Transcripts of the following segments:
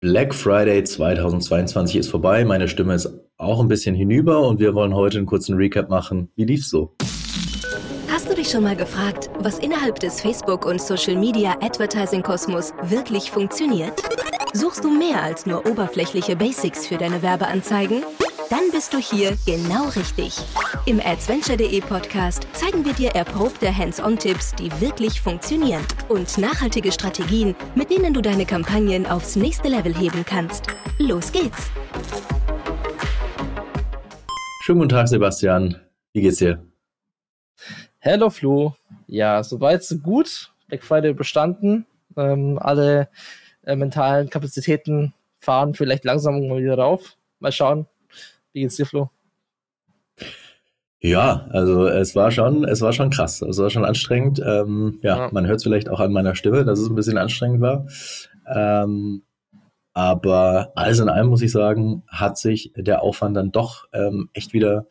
Black Friday 2022 ist vorbei. Meine Stimme ist auch ein bisschen hinüber und wir wollen heute einen kurzen Recap machen. Wie lief's so? Hast du dich schon mal gefragt, was innerhalb des Facebook- und Social-Media Advertising-Kosmos wirklich funktioniert? Suchst du mehr als nur oberflächliche Basics für deine Werbeanzeigen? Dann bist du hier genau richtig. Im Adventure.de Podcast zeigen wir dir erprobte Hands-on-Tipps, die wirklich funktionieren und nachhaltige Strategien, mit denen du deine Kampagnen aufs nächste Level heben kannst. Los geht's! Schönen guten Tag, Sebastian. Wie geht's dir? Hello Flo. Ja, soweit so gut. Black Friday bestanden. Ähm, alle äh, mentalen Kapazitäten fahren vielleicht langsam mal wieder rauf. Mal schauen, wie geht's dir, Flo? Ja, also es war schon, es war schon krass. Es war schon anstrengend. Ähm, ja, ja, man hört es vielleicht auch an meiner Stimme, dass es ein bisschen anstrengend war. Ähm, aber alles in allem muss ich sagen, hat sich der Aufwand dann doch ähm, echt wieder,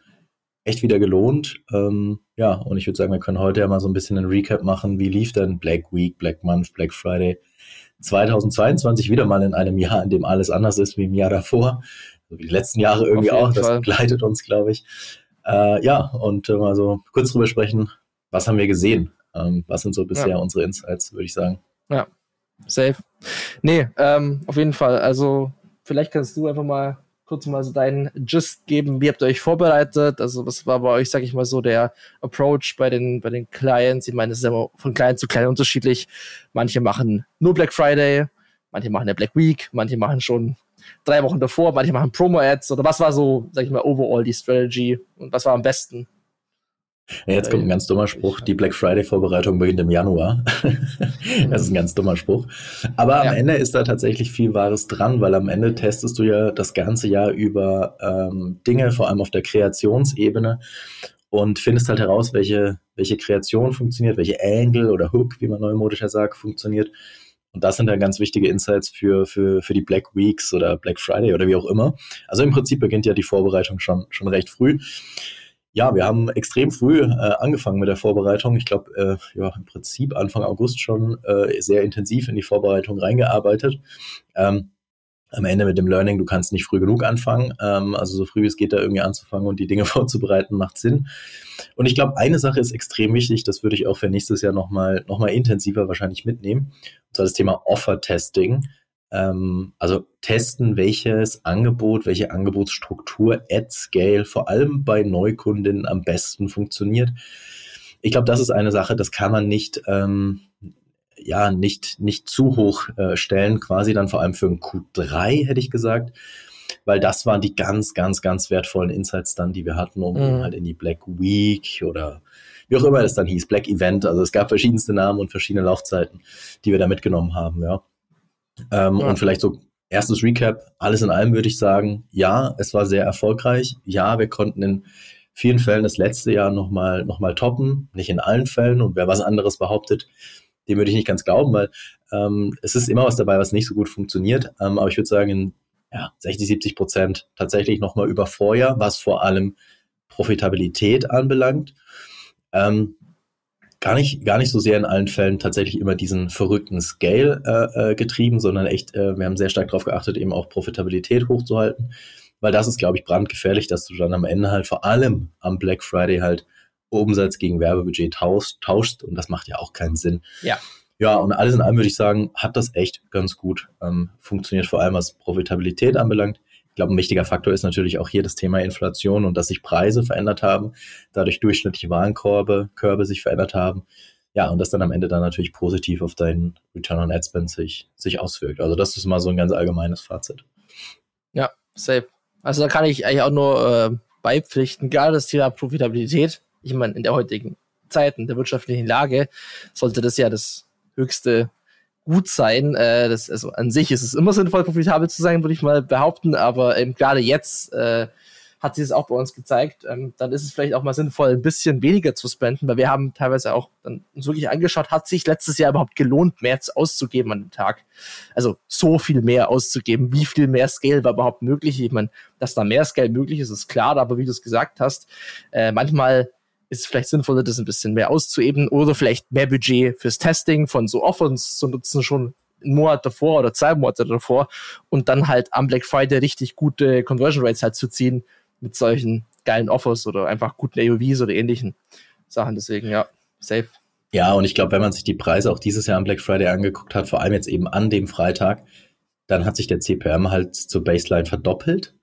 echt wieder gelohnt. Ähm, ja, und ich würde sagen, wir können heute ja mal so ein bisschen einen Recap machen. Wie lief denn Black Week, Black Month, Black Friday 2022 wieder mal in einem Jahr, in dem alles anders ist wie im Jahr davor so wie die letzten Jahre irgendwie auch. Das Fall. begleitet uns, glaube ich. Äh, ja, und äh, mal so kurz drüber sprechen, was haben wir gesehen? Ähm, was sind so bisher ja. unsere Insights, würde ich sagen. Ja, safe. Nee, ähm, auf jeden Fall. Also, vielleicht kannst du einfach mal kurz mal so deinen Gist geben. Wie habt ihr euch vorbereitet? Also, was war bei euch, sag ich mal so, der Approach bei den, bei den Clients? Ich meine, es ist immer von Client zu Client unterschiedlich. Manche machen nur Black Friday, manche machen ja Black Week, manche machen schon drei Wochen davor, manche machen Promo-Ads oder was war so, sag ich mal, overall die Strategy und was war am besten? Ja, jetzt kommt ein ganz dummer Spruch. Die Black Friday-Vorbereitung beginnt im Januar. das ist ein ganz dummer Spruch. Aber am ja. Ende ist da tatsächlich viel Wahres dran, weil am Ende testest du ja das ganze Jahr über ähm, Dinge, vor allem auf der Kreationsebene und findest halt heraus, welche, welche Kreation funktioniert, welche Angle oder Hook, wie man neumodischer sagt, funktioniert und das sind dann ganz wichtige Insights für, für, für die Black Weeks oder Black Friday oder wie auch immer. Also im Prinzip beginnt ja die Vorbereitung schon, schon recht früh. Ja, wir haben extrem früh äh, angefangen mit der Vorbereitung. Ich glaube, äh, ja, im Prinzip Anfang August schon äh, sehr intensiv in die Vorbereitung reingearbeitet. Ähm, am Ende mit dem Learning, du kannst nicht früh genug anfangen. Ähm, also so früh wie es geht, da irgendwie anzufangen und die Dinge vorzubereiten, macht Sinn. Und ich glaube, eine Sache ist extrem wichtig, das würde ich auch für nächstes Jahr nochmal noch mal intensiver wahrscheinlich mitnehmen. Und zwar das Thema Offer-Testing. Ähm, also testen, welches Angebot, welche Angebotsstruktur at Scale vor allem bei Neukundinnen am besten funktioniert. Ich glaube, das ist eine Sache, das kann man nicht ähm, ja nicht, nicht zu hoch äh, stellen, quasi dann vor allem für ein Q3, hätte ich gesagt. Weil das waren die ganz, ganz, ganz wertvollen Insights dann, die wir hatten, um mhm. halt in die Black Week oder wie auch immer es dann hieß, Black Event. Also es gab verschiedenste Namen und verschiedene Laufzeiten, die wir da mitgenommen haben, ja. Ähm, ja. Und vielleicht so erstes Recap, alles in allem würde ich sagen, ja, es war sehr erfolgreich. Ja, wir konnten in vielen Fällen das letzte Jahr nochmal noch mal toppen, nicht in allen Fällen. Und wer was anderes behauptet, dem würde ich nicht ganz glauben, weil ähm, es ist immer was dabei, was nicht so gut funktioniert. Ähm, aber ich würde sagen, in ja, 60, 70 Prozent tatsächlich nochmal über Vorjahr, was vor allem Profitabilität anbelangt. Ähm, gar nicht, gar nicht so sehr in allen Fällen tatsächlich immer diesen verrückten Scale äh, äh, getrieben, sondern echt, äh, wir haben sehr stark darauf geachtet, eben auch Profitabilität hochzuhalten, weil das ist, glaube ich, brandgefährlich, dass du dann am Ende halt vor allem am Black Friday halt Umsatz gegen Werbebudget tauschst, tauschst und das macht ja auch keinen Sinn. Ja. Ja, und alles in allem würde ich sagen, hat das echt ganz gut ähm, funktioniert, vor allem was Profitabilität anbelangt. Ich glaube, ein wichtiger Faktor ist natürlich auch hier das Thema Inflation und dass sich Preise verändert haben, dadurch durchschnittliche Warenkorbe, Körbe sich verändert haben. Ja, und das dann am Ende dann natürlich positiv auf deinen Return on Ad Spend sich, sich auswirkt. Also das ist mal so ein ganz allgemeines Fazit. Ja, safe. Also da kann ich eigentlich auch nur äh, beipflichten, gerade das Thema Profitabilität ich meine, in der heutigen Zeit, in der wirtschaftlichen Lage, sollte das ja das höchste Gut sein. Äh, das, also an sich ist es immer sinnvoll, profitabel zu sein, würde ich mal behaupten, aber ähm, gerade jetzt äh, hat sich das auch bei uns gezeigt. Ähm, dann ist es vielleicht auch mal sinnvoll, ein bisschen weniger zu spenden, weil wir haben teilweise auch dann uns wirklich angeschaut, hat sich letztes Jahr überhaupt gelohnt, mehr auszugeben an dem Tag. Also so viel mehr auszugeben. Wie viel mehr Scale war überhaupt möglich? Ich meine, dass da mehr Scale möglich ist, ist klar, aber wie du es gesagt hast, äh, manchmal ist es vielleicht sinnvoller, das ein bisschen mehr auszueben oder vielleicht mehr Budget fürs Testing von so Offers zu nutzen, schon einen Monat davor oder zwei Monate davor und dann halt am Black Friday richtig gute Conversion Rates halt zu ziehen mit solchen geilen Offers oder einfach guten AOVs oder ähnlichen Sachen. Deswegen, ja, safe. Ja, und ich glaube, wenn man sich die Preise auch dieses Jahr am Black Friday angeguckt hat, vor allem jetzt eben an dem Freitag, dann hat sich der CPM halt zur Baseline verdoppelt.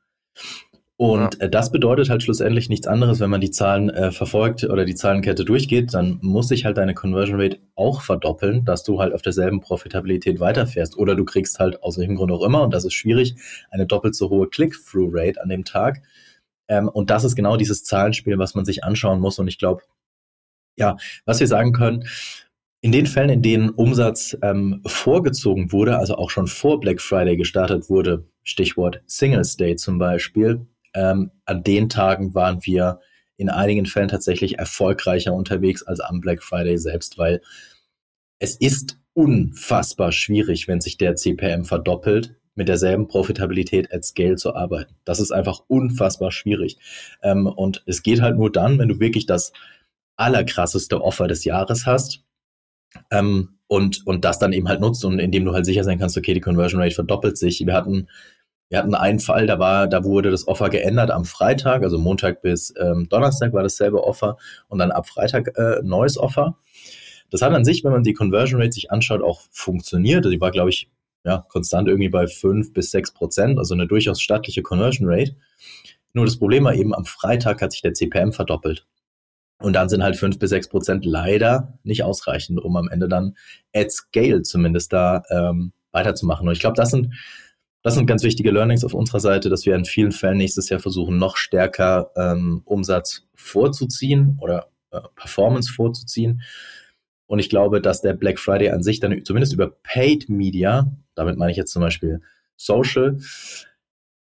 Und ja. Äh, das bedeutet halt schlussendlich nichts anderes, wenn man die Zahlen äh, verfolgt oder die Zahlenkette durchgeht, dann muss sich halt deine Conversion Rate auch verdoppeln, dass du halt auf derselben Profitabilität weiterfährst. Oder du kriegst halt aus welchem Grund auch immer, und das ist schwierig, eine doppelt so hohe Click-Through-Rate an dem Tag. Ähm, und das ist genau dieses Zahlenspiel, was man sich anschauen muss. Und ich glaube, ja, was wir sagen können, in den Fällen, in denen Umsatz ähm, vorgezogen wurde, also auch schon vor Black Friday gestartet wurde, Stichwort Singles Day zum Beispiel, ähm, an den Tagen waren wir in einigen Fällen tatsächlich erfolgreicher unterwegs als am Black Friday selbst, weil es ist unfassbar schwierig, wenn sich der CPM verdoppelt, mit derselben Profitabilität at Scale zu arbeiten. Das ist einfach unfassbar schwierig. Ähm, und es geht halt nur dann, wenn du wirklich das allerkrasseste Offer des Jahres hast ähm, und, und das dann eben halt nutzt und indem du halt sicher sein kannst, okay, die Conversion Rate verdoppelt sich. Wir hatten, wir hatten einen Fall, da war, da wurde das Offer geändert am Freitag, also Montag bis ähm, Donnerstag war dasselbe Offer und dann ab Freitag äh, neues Offer. Das hat an sich, wenn man die Conversion Rate sich anschaut, auch funktioniert. Die war, glaube ich, ja, konstant irgendwie bei fünf bis sechs Prozent, also eine durchaus stattliche Conversion Rate. Nur das Problem war eben, am Freitag hat sich der CPM verdoppelt. Und dann sind halt fünf bis sechs Prozent leider nicht ausreichend, um am Ende dann at scale zumindest da ähm, weiterzumachen. Und ich glaube, das sind, das sind ganz wichtige Learnings auf unserer Seite, dass wir in vielen Fällen nächstes Jahr versuchen, noch stärker ähm, Umsatz vorzuziehen oder äh, Performance vorzuziehen. Und ich glaube, dass der Black Friday an sich dann zumindest über Paid Media, damit meine ich jetzt zum Beispiel Social,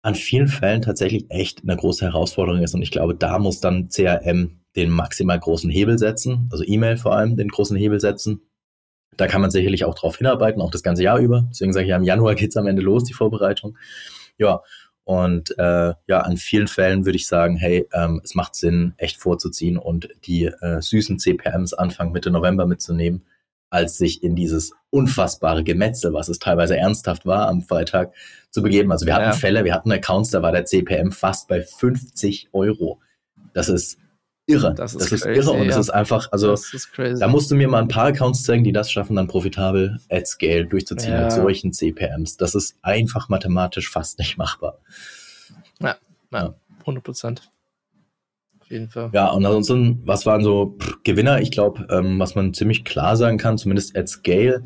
an vielen Fällen tatsächlich echt eine große Herausforderung ist. Und ich glaube, da muss dann CRM den maximal großen Hebel setzen, also E-Mail vor allem den großen Hebel setzen. Da kann man sicherlich auch drauf hinarbeiten, auch das ganze Jahr über. Deswegen sage ich ja, im Januar geht's am Ende los, die Vorbereitung. Ja, und äh, ja, an vielen Fällen würde ich sagen, hey, ähm, es macht Sinn, echt vorzuziehen und die äh, süßen CPMs Anfang Mitte November mitzunehmen, als sich in dieses unfassbare Gemetzel, was es teilweise ernsthaft war, am Freitag zu begeben. Also wir hatten ja. Fälle, wir hatten Accounts, da war der CPM fast bei 50 Euro. Das ist irre. Das ist, das ist crazy, irre und ja. das ist einfach, also ist da musst du mir mal ein paar Accounts zeigen, die das schaffen, dann profitabel at scale durchzuziehen ja. mit solchen CPMs. Das ist einfach mathematisch fast nicht machbar. Ja, ja 100 Prozent. Auf jeden Fall. Ja, und ansonsten, was waren so pff, Gewinner? Ich glaube, ähm, was man ziemlich klar sagen kann, zumindest at scale,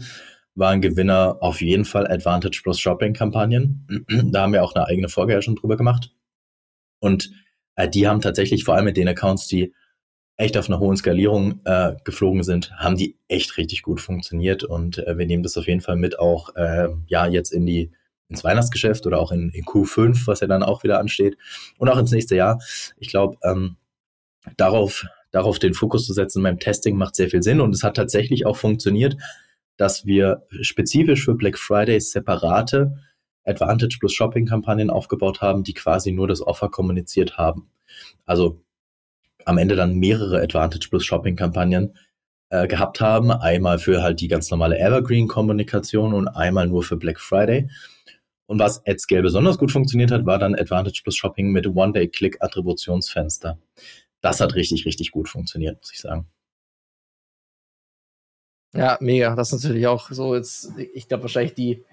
waren Gewinner auf jeden Fall Advantage Plus Shopping Kampagnen. da haben wir auch eine eigene Folge ja schon drüber gemacht. Und äh, die haben tatsächlich vor allem mit den Accounts, die echt auf einer hohen Skalierung äh, geflogen sind, haben die echt richtig gut funktioniert. Und äh, wir nehmen das auf jeden Fall mit auch äh, ja jetzt in die ins Weihnachtsgeschäft oder auch in, in Q5, was ja dann auch wieder ansteht. Und auch ins nächste Jahr. Ich glaube, ähm, darauf darauf den Fokus zu setzen beim Testing macht sehr viel Sinn. Und es hat tatsächlich auch funktioniert, dass wir spezifisch für Black Friday separate Advantage plus Shopping-Kampagnen aufgebaut haben, die quasi nur das Offer kommuniziert haben. Also am Ende dann mehrere Advantage plus Shopping-Kampagnen äh, gehabt haben. Einmal für halt die ganz normale Evergreen-Kommunikation und einmal nur für Black Friday. Und was AdScale besonders gut funktioniert hat, war dann Advantage plus Shopping mit One-Day-Click-Attributionsfenster. Das hat richtig, richtig gut funktioniert, muss ich sagen. Ja, mega. Das ist natürlich auch so jetzt, ich glaube wahrscheinlich die,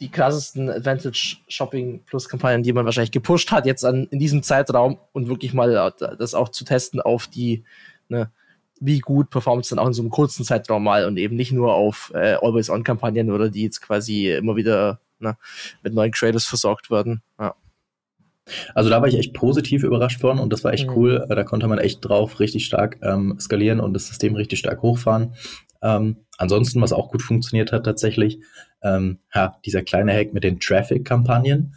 die krassesten Advantage Shopping Plus Kampagnen, die man wahrscheinlich gepusht hat, jetzt an, in diesem Zeitraum und wirklich mal äh, das auch zu testen auf die, ne, wie gut performt es dann auch in so einem kurzen Zeitraum mal und eben nicht nur auf äh, Always-On-Kampagnen oder die jetzt quasi immer wieder ne, mit neuen Creators versorgt werden. Ja. Also da war ich echt positiv überrascht worden und das war echt mhm. cool. Da konnte man echt drauf richtig stark ähm, skalieren und das System richtig stark hochfahren. Ähm, ansonsten, was auch gut funktioniert hat tatsächlich, ähm, ja, dieser kleine Hack mit den Traffic-Kampagnen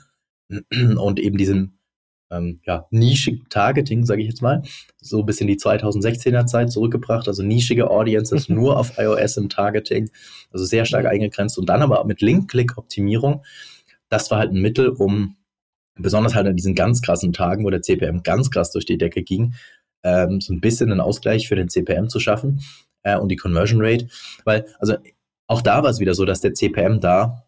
und eben diesem ähm, ja, nischig Targeting, sage ich jetzt mal, so ein bisschen die 2016er Zeit zurückgebracht, also nischige Audiences nur auf iOS im Targeting, also sehr stark eingegrenzt und dann aber mit Link-Click-Optimierung. Das war halt ein Mittel, um besonders halt an diesen ganz krassen Tagen, wo der CPM ganz krass durch die Decke ging, ähm, so ein bisschen einen Ausgleich für den CPM zu schaffen äh, und die Conversion Rate, weil also auch da war es wieder so, dass der CPM da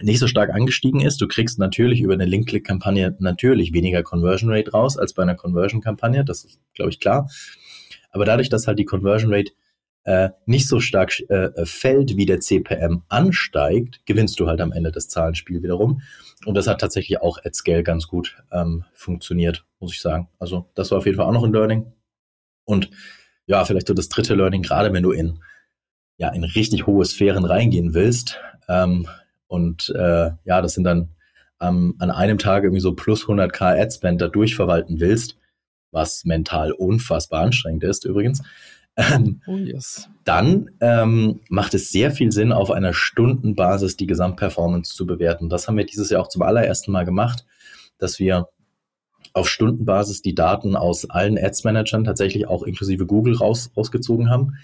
nicht so stark angestiegen ist. Du kriegst natürlich über eine Link-Click-Kampagne natürlich weniger Conversion Rate raus als bei einer Conversion-Kampagne. Das ist, glaube ich, klar. Aber dadurch, dass halt die Conversion Rate äh, nicht so stark äh, fällt, wie der CPM ansteigt, gewinnst du halt am Ende das Zahlenspiel wiederum. Und das hat tatsächlich auch at Scale ganz gut ähm, funktioniert, muss ich sagen. Also das war auf jeden Fall auch noch ein Learning. Und ja, vielleicht so das dritte Learning, gerade wenn du in, ja, in richtig hohe Sphären reingehen willst. Ähm, und äh, ja, das sind dann ähm, an einem Tag irgendwie so plus 100k Adspend da durchverwalten willst, was mental unfassbar anstrengend ist übrigens, ähm, oh yes. Dann ähm, macht es sehr viel Sinn, auf einer Stundenbasis die Gesamtperformance zu bewerten. Das haben wir dieses Jahr auch zum allerersten Mal gemacht, dass wir auf Stundenbasis die Daten aus allen Ads-Managern, tatsächlich auch inklusive Google, raus, rausgezogen haben,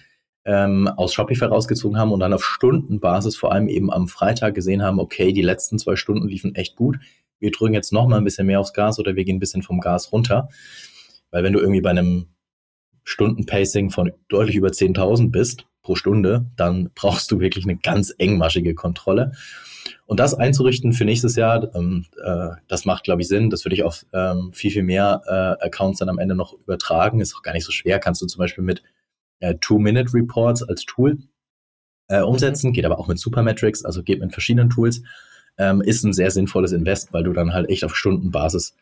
ähm, aus Shopify rausgezogen haben und dann auf Stundenbasis vor allem eben am Freitag gesehen haben, okay, die letzten zwei Stunden liefen echt gut. Wir drücken jetzt noch mal ein bisschen mehr aufs Gas oder wir gehen ein bisschen vom Gas runter. Weil wenn du irgendwie bei einem Stundenpacing von deutlich über 10.000 bist pro Stunde, dann brauchst du wirklich eine ganz engmaschige Kontrolle. Und das einzurichten für nächstes Jahr, ähm, äh, das macht, glaube ich, Sinn. Das würde ich auf ähm, viel, viel mehr äh, Accounts dann am Ende noch übertragen. Ist auch gar nicht so schwer. Kannst du zum Beispiel mit äh, Two-Minute-Reports als Tool äh, umsetzen. Geht aber auch mit Supermetrics, also geht mit verschiedenen Tools. Ähm, ist ein sehr sinnvolles Invest, weil du dann halt echt auf Stundenbasis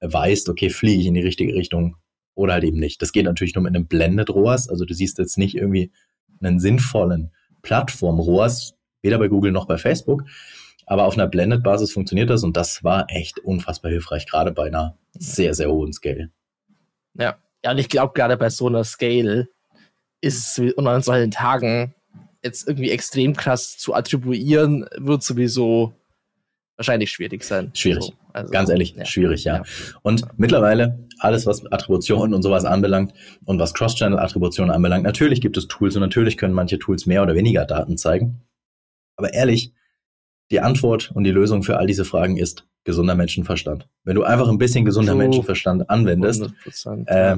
äh, weißt, okay, fliege ich in die richtige Richtung oder halt eben nicht. Das geht natürlich nur mit einem Blended ROAS. Also du siehst jetzt nicht irgendwie einen sinnvollen Plattform ROAS, weder bei Google noch bei Facebook. Aber auf einer Blended-Basis funktioniert das und das war echt unfassbar hilfreich, gerade bei einer sehr, sehr hohen Scale. Ja, ja und ich glaube, gerade bei so einer Scale ist es unter solchen Tagen jetzt irgendwie extrem krass zu attribuieren, wird sowieso wahrscheinlich schwierig sein. Schwierig. So, also, Ganz ehrlich, ja. schwierig, ja. ja. Und ja. mittlerweile alles, was Attribution und sowas anbelangt und was Cross-Channel-Attribution anbelangt, natürlich gibt es Tools und natürlich können manche Tools mehr oder weniger Daten zeigen. Aber ehrlich, die Antwort und die Lösung für all diese Fragen ist gesunder Menschenverstand. Wenn du einfach ein bisschen gesunder so, Menschenverstand anwendest, äh,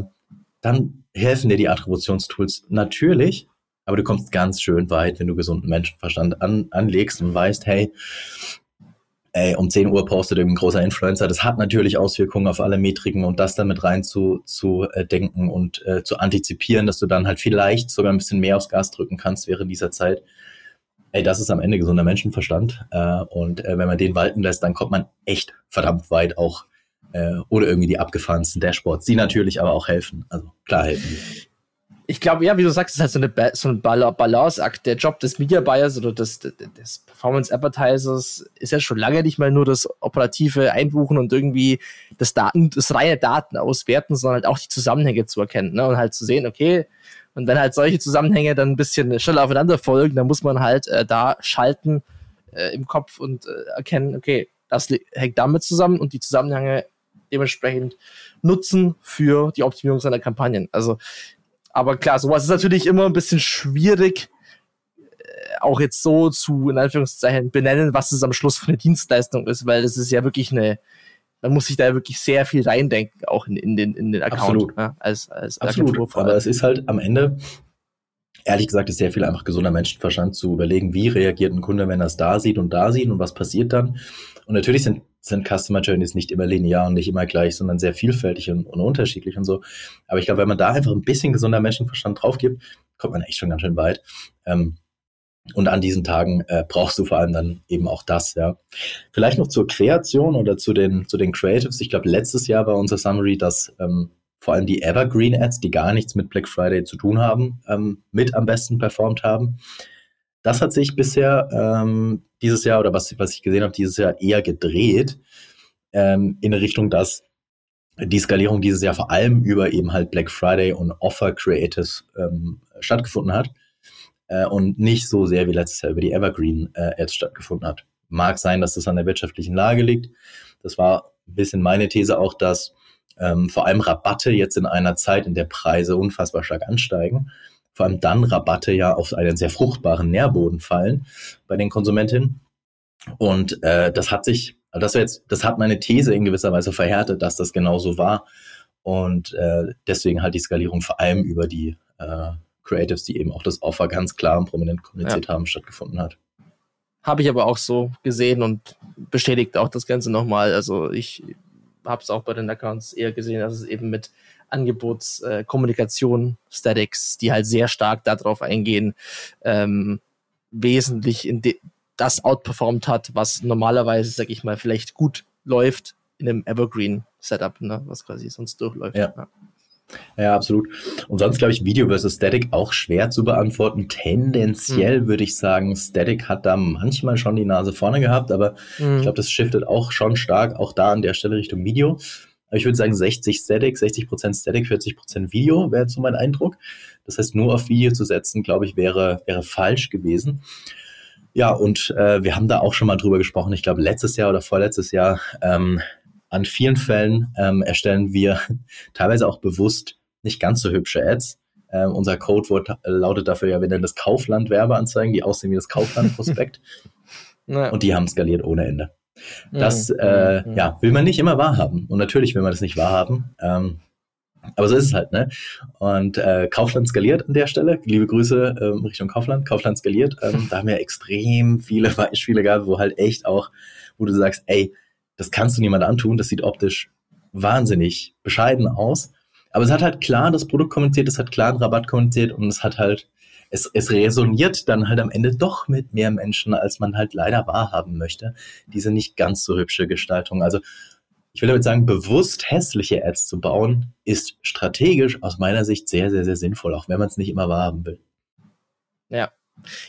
dann helfen dir die Attributionstools natürlich, aber du kommst ganz schön weit, wenn du gesunden Menschenverstand an, anlegst und weißt, hey, ey, um 10 Uhr postet irgendein großer Influencer. Das hat natürlich Auswirkungen auf alle Metriken und das dann mit rein zu, zu äh, denken und äh, zu antizipieren, dass du dann halt vielleicht sogar ein bisschen mehr aufs Gas drücken kannst während dieser Zeit. Ey, das ist am Ende gesunder Menschenverstand. Äh, und äh, wenn man den walten lässt, dann kommt man echt verdammt weit auch äh, ohne irgendwie die abgefahrensten Dashboards, die natürlich aber auch helfen. Also klar helfen ich glaube, ja, wie du sagst, es ist halt so, eine, so ein Balanceakt. Der Job des Media Buyers oder des, des Performance Advertisers ist ja schon lange nicht mal nur das operative Einbuchen und irgendwie das Daten, das reine Daten auswerten, sondern halt auch die Zusammenhänge zu erkennen ne? und halt zu sehen, okay, und wenn halt solche Zusammenhänge dann ein bisschen schneller aufeinander folgen, dann muss man halt äh, da schalten äh, im Kopf und äh, erkennen, okay, das hängt damit zusammen und die Zusammenhänge dementsprechend nutzen für die Optimierung seiner Kampagnen. Also aber klar, sowas ist natürlich immer ein bisschen schwierig, äh, auch jetzt so zu, in Anführungszeichen, benennen, was es am Schluss für eine Dienstleistung ist, weil das ist ja wirklich eine, man muss sich da wirklich sehr viel reindenken, auch in, in den, in den Account. Absolut. Ja, als, als Absolut. Aber es ist halt am Ende, ehrlich gesagt, ist sehr viel einfach gesunder Menschenverstand zu überlegen, wie reagiert ein Kunde, wenn er es da sieht und da sieht und was passiert dann. Und natürlich sind sind Customer Journeys nicht immer linear und nicht immer gleich, sondern sehr vielfältig und, und unterschiedlich und so. Aber ich glaube, wenn man da einfach ein bisschen gesunder Menschenverstand drauf gibt, kommt man echt schon ganz schön weit. Ähm, und an diesen Tagen äh, brauchst du vor allem dann eben auch das, ja. Vielleicht noch zur Kreation oder zu den, zu den Creatives. Ich glaube, letztes Jahr war unser Summary, dass ähm, vor allem die Evergreen Ads, die gar nichts mit Black Friday zu tun haben, ähm, mit am besten performt haben. Das hat sich bisher ähm, dieses Jahr oder was, was ich gesehen habe, dieses Jahr eher gedreht ähm, in Richtung, dass die Skalierung dieses Jahr vor allem über eben halt Black Friday und Offer Creatives ähm, stattgefunden hat äh, und nicht so sehr wie letztes Jahr über die Evergreen äh, Ads stattgefunden hat. Mag sein, dass das an der wirtschaftlichen Lage liegt. Das war ein bisschen meine These auch, dass ähm, vor allem Rabatte jetzt in einer Zeit, in der Preise unfassbar stark ansteigen, vor allem dann Rabatte ja auf einen sehr fruchtbaren Nährboden fallen bei den Konsumentinnen. Und äh, das hat sich, das jetzt, das hat meine These in gewisser Weise verhärtet, dass das genauso war. Und äh, deswegen halt die Skalierung vor allem über die äh, Creatives, die eben auch das Offer ganz klar und prominent kommuniziert ja. haben, stattgefunden hat. Habe ich aber auch so gesehen und bestätigt auch das Ganze nochmal. Also ich habe es auch bei den Accounts eher gesehen, dass es eben mit Angebotskommunikation, äh, Statics, die halt sehr stark darauf eingehen, ähm, wesentlich in das outperformed hat, was normalerweise, sag ich mal, vielleicht gut läuft in einem Evergreen-Setup, ne, was quasi sonst durchläuft. Ja. ja. Ja, absolut. Und sonst glaube ich Video versus Static auch schwer zu beantworten. Tendenziell mhm. würde ich sagen, Static hat da manchmal schon die Nase vorne gehabt, aber mhm. ich glaube, das shiftet auch schon stark, auch da an der Stelle Richtung Video. Aber ich würde sagen 60 Static, 60% Static, 40% Video wäre so mein Eindruck. Das heißt, nur auf Video zu setzen, glaube ich, wäre, wäre falsch gewesen. Ja, und äh, wir haben da auch schon mal drüber gesprochen, ich glaube letztes Jahr oder vorletztes Jahr, ähm, an vielen Fällen ähm, erstellen wir teilweise auch bewusst nicht ganz so hübsche Ads. Ähm, unser Codewort lautet dafür ja, wir nennen das Kaufland-Werbeanzeigen, die aussehen wie das Kaufland-Prospekt. Und die haben skaliert ohne Ende. Das mhm. äh, mhm. ja, will man nicht immer wahrhaben. Und natürlich will man das nicht wahrhaben. Ähm, aber so ist es halt, ne? Und äh, Kaufland skaliert an der Stelle. Liebe Grüße ähm, Richtung Kaufland. Kaufland skaliert. Ähm, da haben wir extrem viele Beispiele gehabt, wo halt echt auch, wo du sagst, ey, das kannst du niemand antun, das sieht optisch wahnsinnig bescheiden aus. Aber es hat halt klar das Produkt kommuniziert, es hat klar einen Rabatt kommuniziert und es hat halt, es, es resoniert dann halt am Ende doch mit mehr Menschen, als man halt leider wahrhaben möchte. Diese nicht ganz so hübsche Gestaltung. Also ich will damit sagen, bewusst hässliche Ads zu bauen, ist strategisch aus meiner Sicht sehr, sehr, sehr sinnvoll, auch wenn man es nicht immer wahrhaben will. Ja,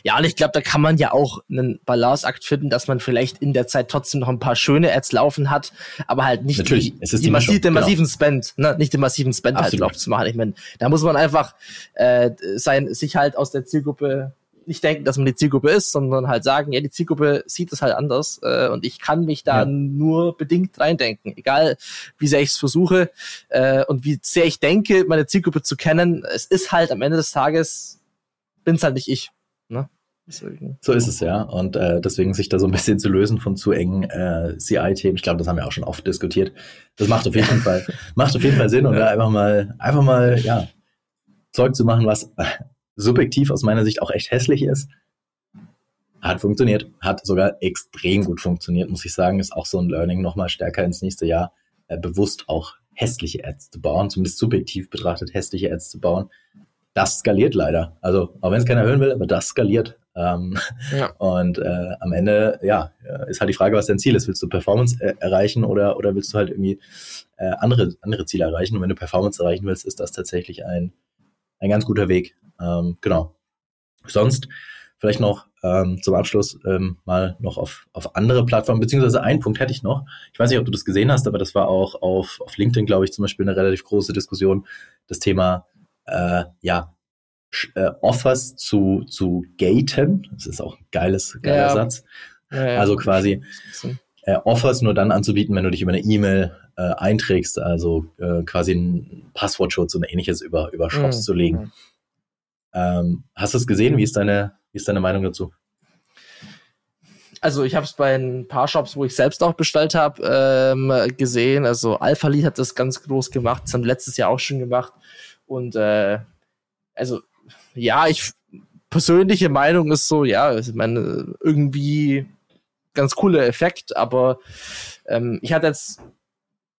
ja, und ich glaube, da kann man ja auch einen Balanceakt finden, dass man vielleicht in der Zeit trotzdem noch ein paar schöne Ads laufen hat, aber halt nicht Natürlich, die, es ist die, die massiv, den genau. massiven Spend, ne? nicht den massiven Spend halt Absolut. halt drauf zu machen. Ich meine, da muss man einfach äh, sein, sich halt aus der Zielgruppe nicht denken, dass man die Zielgruppe ist, sondern halt sagen, ja, die Zielgruppe sieht es halt anders äh, und ich kann mich da ja. nur bedingt reindenken, egal wie sehr ich es versuche äh, und wie sehr ich denke, meine Zielgruppe zu kennen. Es ist halt am Ende des Tages, bin's halt nicht ich. Ne? So ist es ja. Und äh, deswegen sich da so ein bisschen zu lösen von zu engen äh, CI-Themen. Ich glaube, das haben wir auch schon oft diskutiert. Das macht auf jeden Fall, macht auf jeden Fall Sinn und da einfach mal, einfach mal, ja, Zeug zu machen, was subjektiv aus meiner Sicht auch echt hässlich ist. Hat funktioniert, hat sogar extrem gut funktioniert, muss ich sagen. Ist auch so ein Learning nochmal stärker ins nächste Jahr, äh, bewusst auch hässliche Ads zu bauen, zumindest subjektiv betrachtet hässliche Ads zu bauen, das skaliert leider. Also, auch wenn es keiner hören will, aber das skaliert. Ähm, ja. Und äh, am Ende, ja, äh, ist halt die Frage, was dein Ziel ist. Willst du Performance äh, erreichen oder, oder willst du halt irgendwie äh, andere, andere Ziele erreichen? Und wenn du Performance erreichen willst, ist das tatsächlich ein, ein ganz guter Weg. Ähm, genau. Sonst vielleicht noch ähm, zum Abschluss ähm, mal noch auf, auf andere Plattformen, beziehungsweise einen Punkt hätte ich noch. Ich weiß nicht, ob du das gesehen hast, aber das war auch auf, auf LinkedIn, glaube ich, zum Beispiel eine relativ große Diskussion. Das Thema äh, ja, äh, Offers zu, zu gaten. Das ist auch ein geiles, geiler ja. Satz. Ja, ja. Also quasi äh, Offers nur dann anzubieten, wenn du dich über eine E-Mail äh, einträgst, also äh, quasi ein Passwortschutz und ähnliches über, über Shops mhm. zu legen. Mhm. Ähm, hast du es gesehen? Wie ist deine, wie ist deine Meinung dazu? also ich habe es bei ein paar Shops, wo ich selbst auch bestellt habe, ähm, gesehen. Also Alpha Lead hat das ganz groß gemacht, das haben letztes Jahr auch schon gemacht. Und äh, also, ja, ich persönliche Meinung ist so, ja, ich meine, irgendwie ganz cooler Effekt, aber ähm, ich hatte jetzt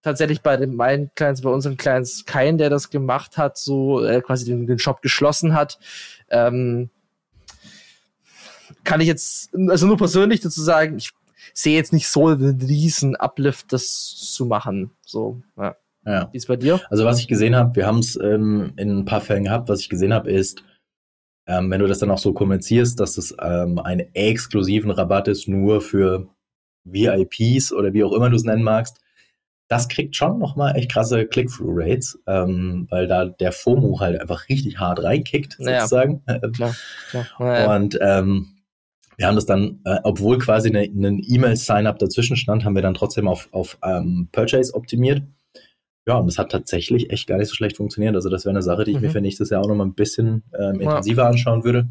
tatsächlich bei den meinen Clients, bei unseren Clients keinen, der das gemacht hat, so äh, quasi den, den Shop geschlossen hat. Ähm, kann ich jetzt, also nur persönlich dazu sagen, ich sehe jetzt nicht so den riesen Uplift, das zu machen. So, ja. Ja. Wie ist bei dir? Also was ich gesehen habe, wir haben es ähm, in ein paar Fällen gehabt, was ich gesehen habe, ist, ähm, wenn du das dann auch so kommunizierst, dass es ähm, einen exklusiven Rabatt ist, nur für VIPs oder wie auch immer du es nennen magst, das kriegt schon nochmal echt krasse Click-Through-Rates, ähm, weil da der FOMO halt einfach richtig hart reinkickt, sozusagen. Ja, klar, klar. Ja, Und ähm, wir haben das dann, äh, obwohl quasi ein ne, E-Mail-Sign-up dazwischen stand, haben wir dann trotzdem auf, auf ähm, Purchase optimiert ja, und das hat tatsächlich echt gar nicht so schlecht funktioniert. Also das wäre eine Sache, die ich mhm. mir für nächstes Jahr auch noch mal ein bisschen ähm, intensiver ja. anschauen würde.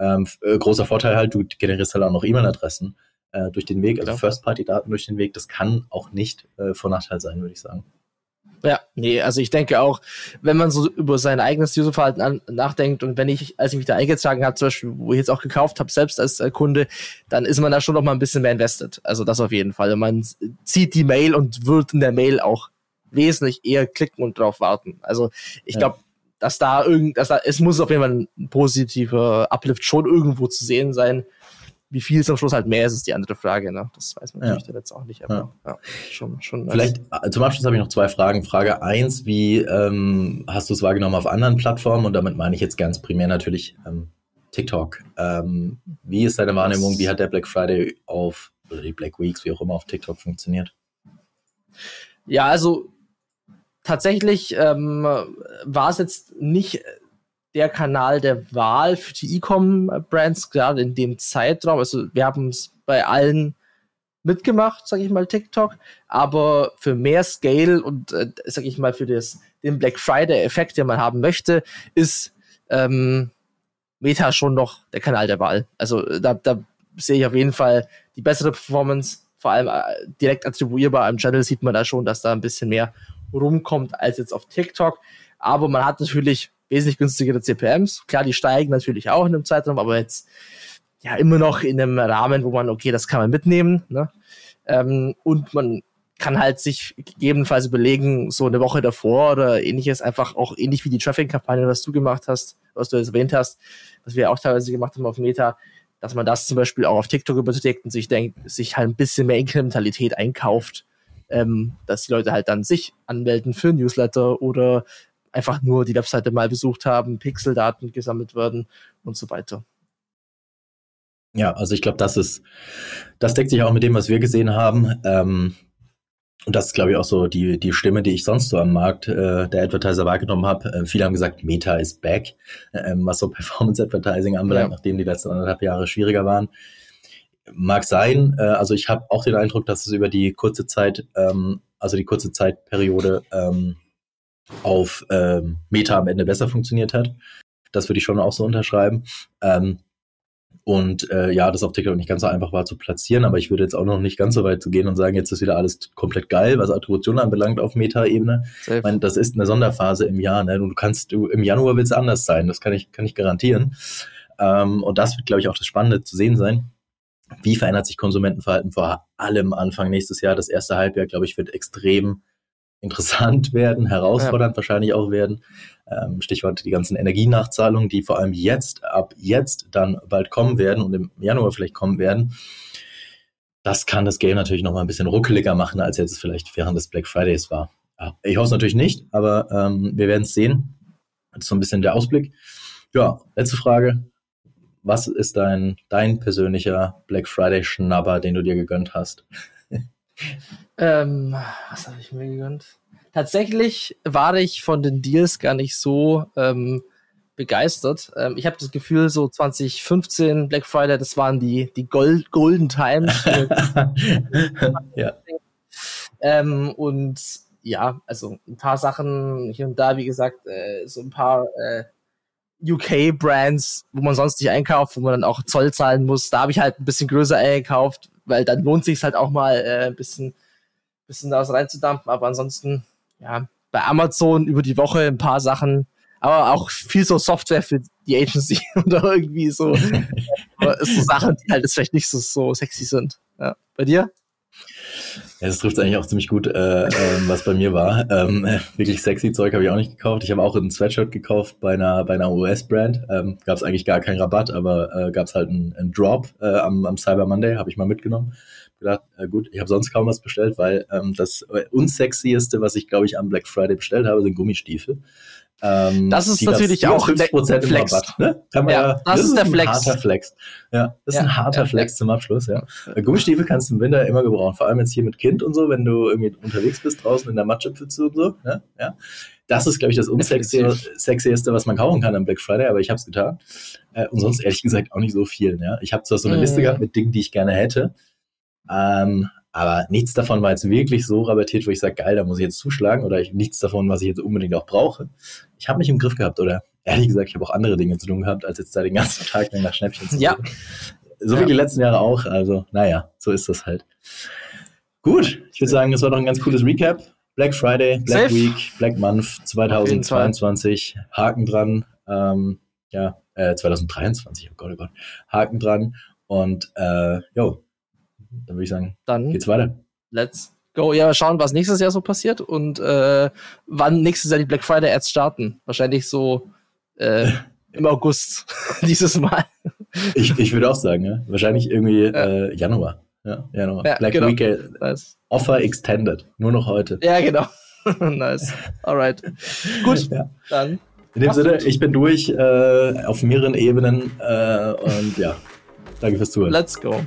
Ähm, äh, großer Vorteil halt, du generierst halt auch noch E-Mail-Adressen äh, durch den Weg, also First-Party-Daten durch den Weg. Das kann auch nicht äh, von Nachteil sein, würde ich sagen. Ja, nee, also ich denke auch, wenn man so über sein eigenes Userverhalten nachdenkt und wenn ich, als ich mich da eingetragen habe, zum Beispiel, wo ich jetzt auch gekauft habe, selbst als äh, Kunde, dann ist man da schon noch mal ein bisschen mehr invested. Also das auf jeden Fall. Und man zieht die Mail und wird in der Mail auch wesentlich eher klicken und drauf warten. Also ich glaube, ja. dass da irgend, dass da, es muss auf jeden Fall ein positiver Uplift schon irgendwo zu sehen sein. Wie viel es am Schluss halt mehr ist, ist die andere Frage. Ne? Das weiß man natürlich ja. jetzt auch nicht. Aber ja. ja schon, schon Vielleicht also. zum Abschluss habe ich noch zwei Fragen. Frage eins: Wie ähm, hast du es wahrgenommen auf anderen Plattformen? Und damit meine ich jetzt ganz primär natürlich ähm, TikTok. Ähm, wie ist deine Wahrnehmung? Wie hat der Black Friday auf, oder die Black Weeks, wie auch immer, auf TikTok funktioniert? Ja, also tatsächlich ähm, war es jetzt nicht der Kanal der Wahl für die E-Com-Brands, gerade in dem Zeitraum. Also wir haben es bei allen mitgemacht, sage ich mal, TikTok, aber für mehr Scale und, äh, sage ich mal, für das, den Black Friday-Effekt, den man haben möchte, ist ähm, Meta schon noch der Kanal der Wahl. Also da, da sehe ich auf jeden Fall die bessere Performance, vor allem äh, direkt attribuierbar am Channel sieht man da schon, dass da ein bisschen mehr rumkommt als jetzt auf TikTok. Aber man hat natürlich wesentlich günstigere CPMs. Klar, die steigen natürlich auch in dem Zeitraum, aber jetzt ja immer noch in einem Rahmen, wo man, okay, das kann man mitnehmen. Ne? Ähm, und man kann halt sich gegebenenfalls überlegen, so eine Woche davor oder ähnliches, einfach auch ähnlich wie die Traffic-Kampagne, was du gemacht hast, was du jetzt erwähnt hast, was wir auch teilweise gemacht haben auf Meta, dass man das zum Beispiel auch auf TikTok überträgt und sich denkt, sich halt ein bisschen mehr Inkrementalität einkauft, ähm, dass die Leute halt dann sich anmelden für Newsletter oder einfach nur die Webseite mal besucht haben, Pixeldaten gesammelt werden und so weiter. Ja, also ich glaube, das ist, das deckt sich auch mit dem, was wir gesehen haben. Ähm, und das ist, glaube ich, auch so die, die Stimme, die ich sonst so am Markt äh, der Advertiser wahrgenommen habe. Äh, viele haben gesagt, Meta ist back, äh, was so Performance Advertising anbelangt, ja. nachdem die letzten anderthalb Jahre schwieriger waren. Mag sein. Äh, also ich habe auch den Eindruck, dass es über die kurze Zeit, ähm, also die kurze Zeitperiode ähm, auf ähm, Meta am Ende besser funktioniert hat. Das würde ich schon auch so unterschreiben. Ähm, und äh, ja, das auf TikTok nicht ganz so einfach war zu platzieren, aber ich würde jetzt auch noch nicht ganz so weit zu gehen und sagen, jetzt ist wieder alles komplett geil, was Attribution anbelangt auf Meta-Ebene. Ich meine, das ist eine Sonderphase im Jahr, ne? Du kannst, du, im Januar wird es anders sein, das kann ich, kann ich garantieren. Ähm, und das wird, glaube ich, auch das Spannende zu sehen sein. Wie verändert sich Konsumentenverhalten vor allem Anfang nächstes Jahr? Das erste Halbjahr, glaube ich, wird extrem interessant werden, herausfordernd ja. wahrscheinlich auch werden. Ähm, Stichwort die ganzen Energienachzahlungen, die vor allem jetzt, ab jetzt dann bald kommen werden und im Januar vielleicht kommen werden. Das kann das Game natürlich noch mal ein bisschen ruckeliger machen, als jetzt vielleicht während des Black Fridays war. Ja, ich hoffe es natürlich nicht, aber ähm, wir werden es sehen. Das ist so ein bisschen der Ausblick. Ja, letzte Frage. Was ist dein, dein persönlicher Black Friday Schnapper, den du dir gegönnt hast? Ähm, was habe ich mir gegönnt? Tatsächlich war ich von den Deals gar nicht so ähm, begeistert. Ähm, ich habe das Gefühl, so 2015 Black Friday, das waren die, die Gold, Golden Times. ja. Ähm, und ja, also ein paar Sachen hier und da, wie gesagt, äh, so ein paar äh, UK-Brands, wo man sonst nicht einkauft, wo man dann auch Zoll zahlen muss. Da habe ich halt ein bisschen größer eingekauft, weil dann lohnt sich halt auch mal äh, ein bisschen bisschen da was reinzudampfen. Aber ansonsten, ja, bei Amazon über die Woche ein paar Sachen, aber auch viel so Software für die Agency oder irgendwie so, so Sachen, die halt jetzt vielleicht nicht so, so sexy sind. Ja. Bei dir? Ja, das trifft eigentlich auch ziemlich gut, äh, äh, was bei mir war. Ähm, wirklich sexy Zeug habe ich auch nicht gekauft. Ich habe auch ein Sweatshirt gekauft bei einer, bei einer US-Brand. Ähm, gab es eigentlich gar keinen Rabatt, aber äh, gab es halt einen, einen Drop äh, am, am Cyber Monday, habe ich mal mitgenommen gedacht, äh, gut, ich habe sonst kaum was bestellt, weil ähm, das unsexieste, was ich, glaube ich, am Black Friday bestellt habe, sind Gummistiefel. Ähm, das ist natürlich das, auch ein Flex. Rabatt, ne? Kann man ja, ja, das, das, ist der Flex. Ein harter Flex. Ja, das ist ja, ein harter Flex zum Abschluss, ja. Gummistiefel kannst du im Winter immer gebrauchen, vor allem jetzt hier mit Kind und so, wenn du irgendwie unterwegs bist draußen in der Matschepfütze und so, ne? ja. Das ist, glaube ich, das unsexieste, was man kaufen kann am Black Friday, aber ich habe es getan. Äh, und sonst ehrlich gesagt auch nicht so viel. Ja? Ich habe zwar so eine Liste mhm. gehabt mit Dingen, die ich gerne hätte, ähm, aber nichts davon war jetzt wirklich so rabattiert, wo ich sage, geil, da muss ich jetzt zuschlagen oder ich, nichts davon, was ich jetzt unbedingt auch brauche. Ich habe mich im Griff gehabt oder ehrlich gesagt, ich habe auch andere Dinge zu tun gehabt, als jetzt da den ganzen Tag nach Schnäppchen zu Ja. So wie ja. die letzten Jahre auch. Also, naja, so ist das halt. Gut, ich würde sagen, das war doch ein ganz cooles Recap. Black Friday, Black Safe. Week, Black Month 2022. Haken dran. Ähm, ja, äh, 2023, oh Gott, oh Gott. Haken dran. Und äh, jo, dann würde ich sagen, dann geht's weiter. Let's go. Ja, schauen, was nächstes Jahr so passiert und äh, wann nächstes Jahr die Black Friday Ads starten. Wahrscheinlich so äh, im August dieses Mal. Ich, ich würde auch sagen, ja. wahrscheinlich irgendwie ja. äh, Januar. Ja, Januar. Ja, Black genau. Weekend nice. Offer extended. Nur noch heute. Ja, genau. nice. Alright. Gut. Ja. Dann. In dem Sinne, gut. ich bin durch äh, auf mehreren Ebenen äh, und ja, danke fürs Zuhören. Let's go.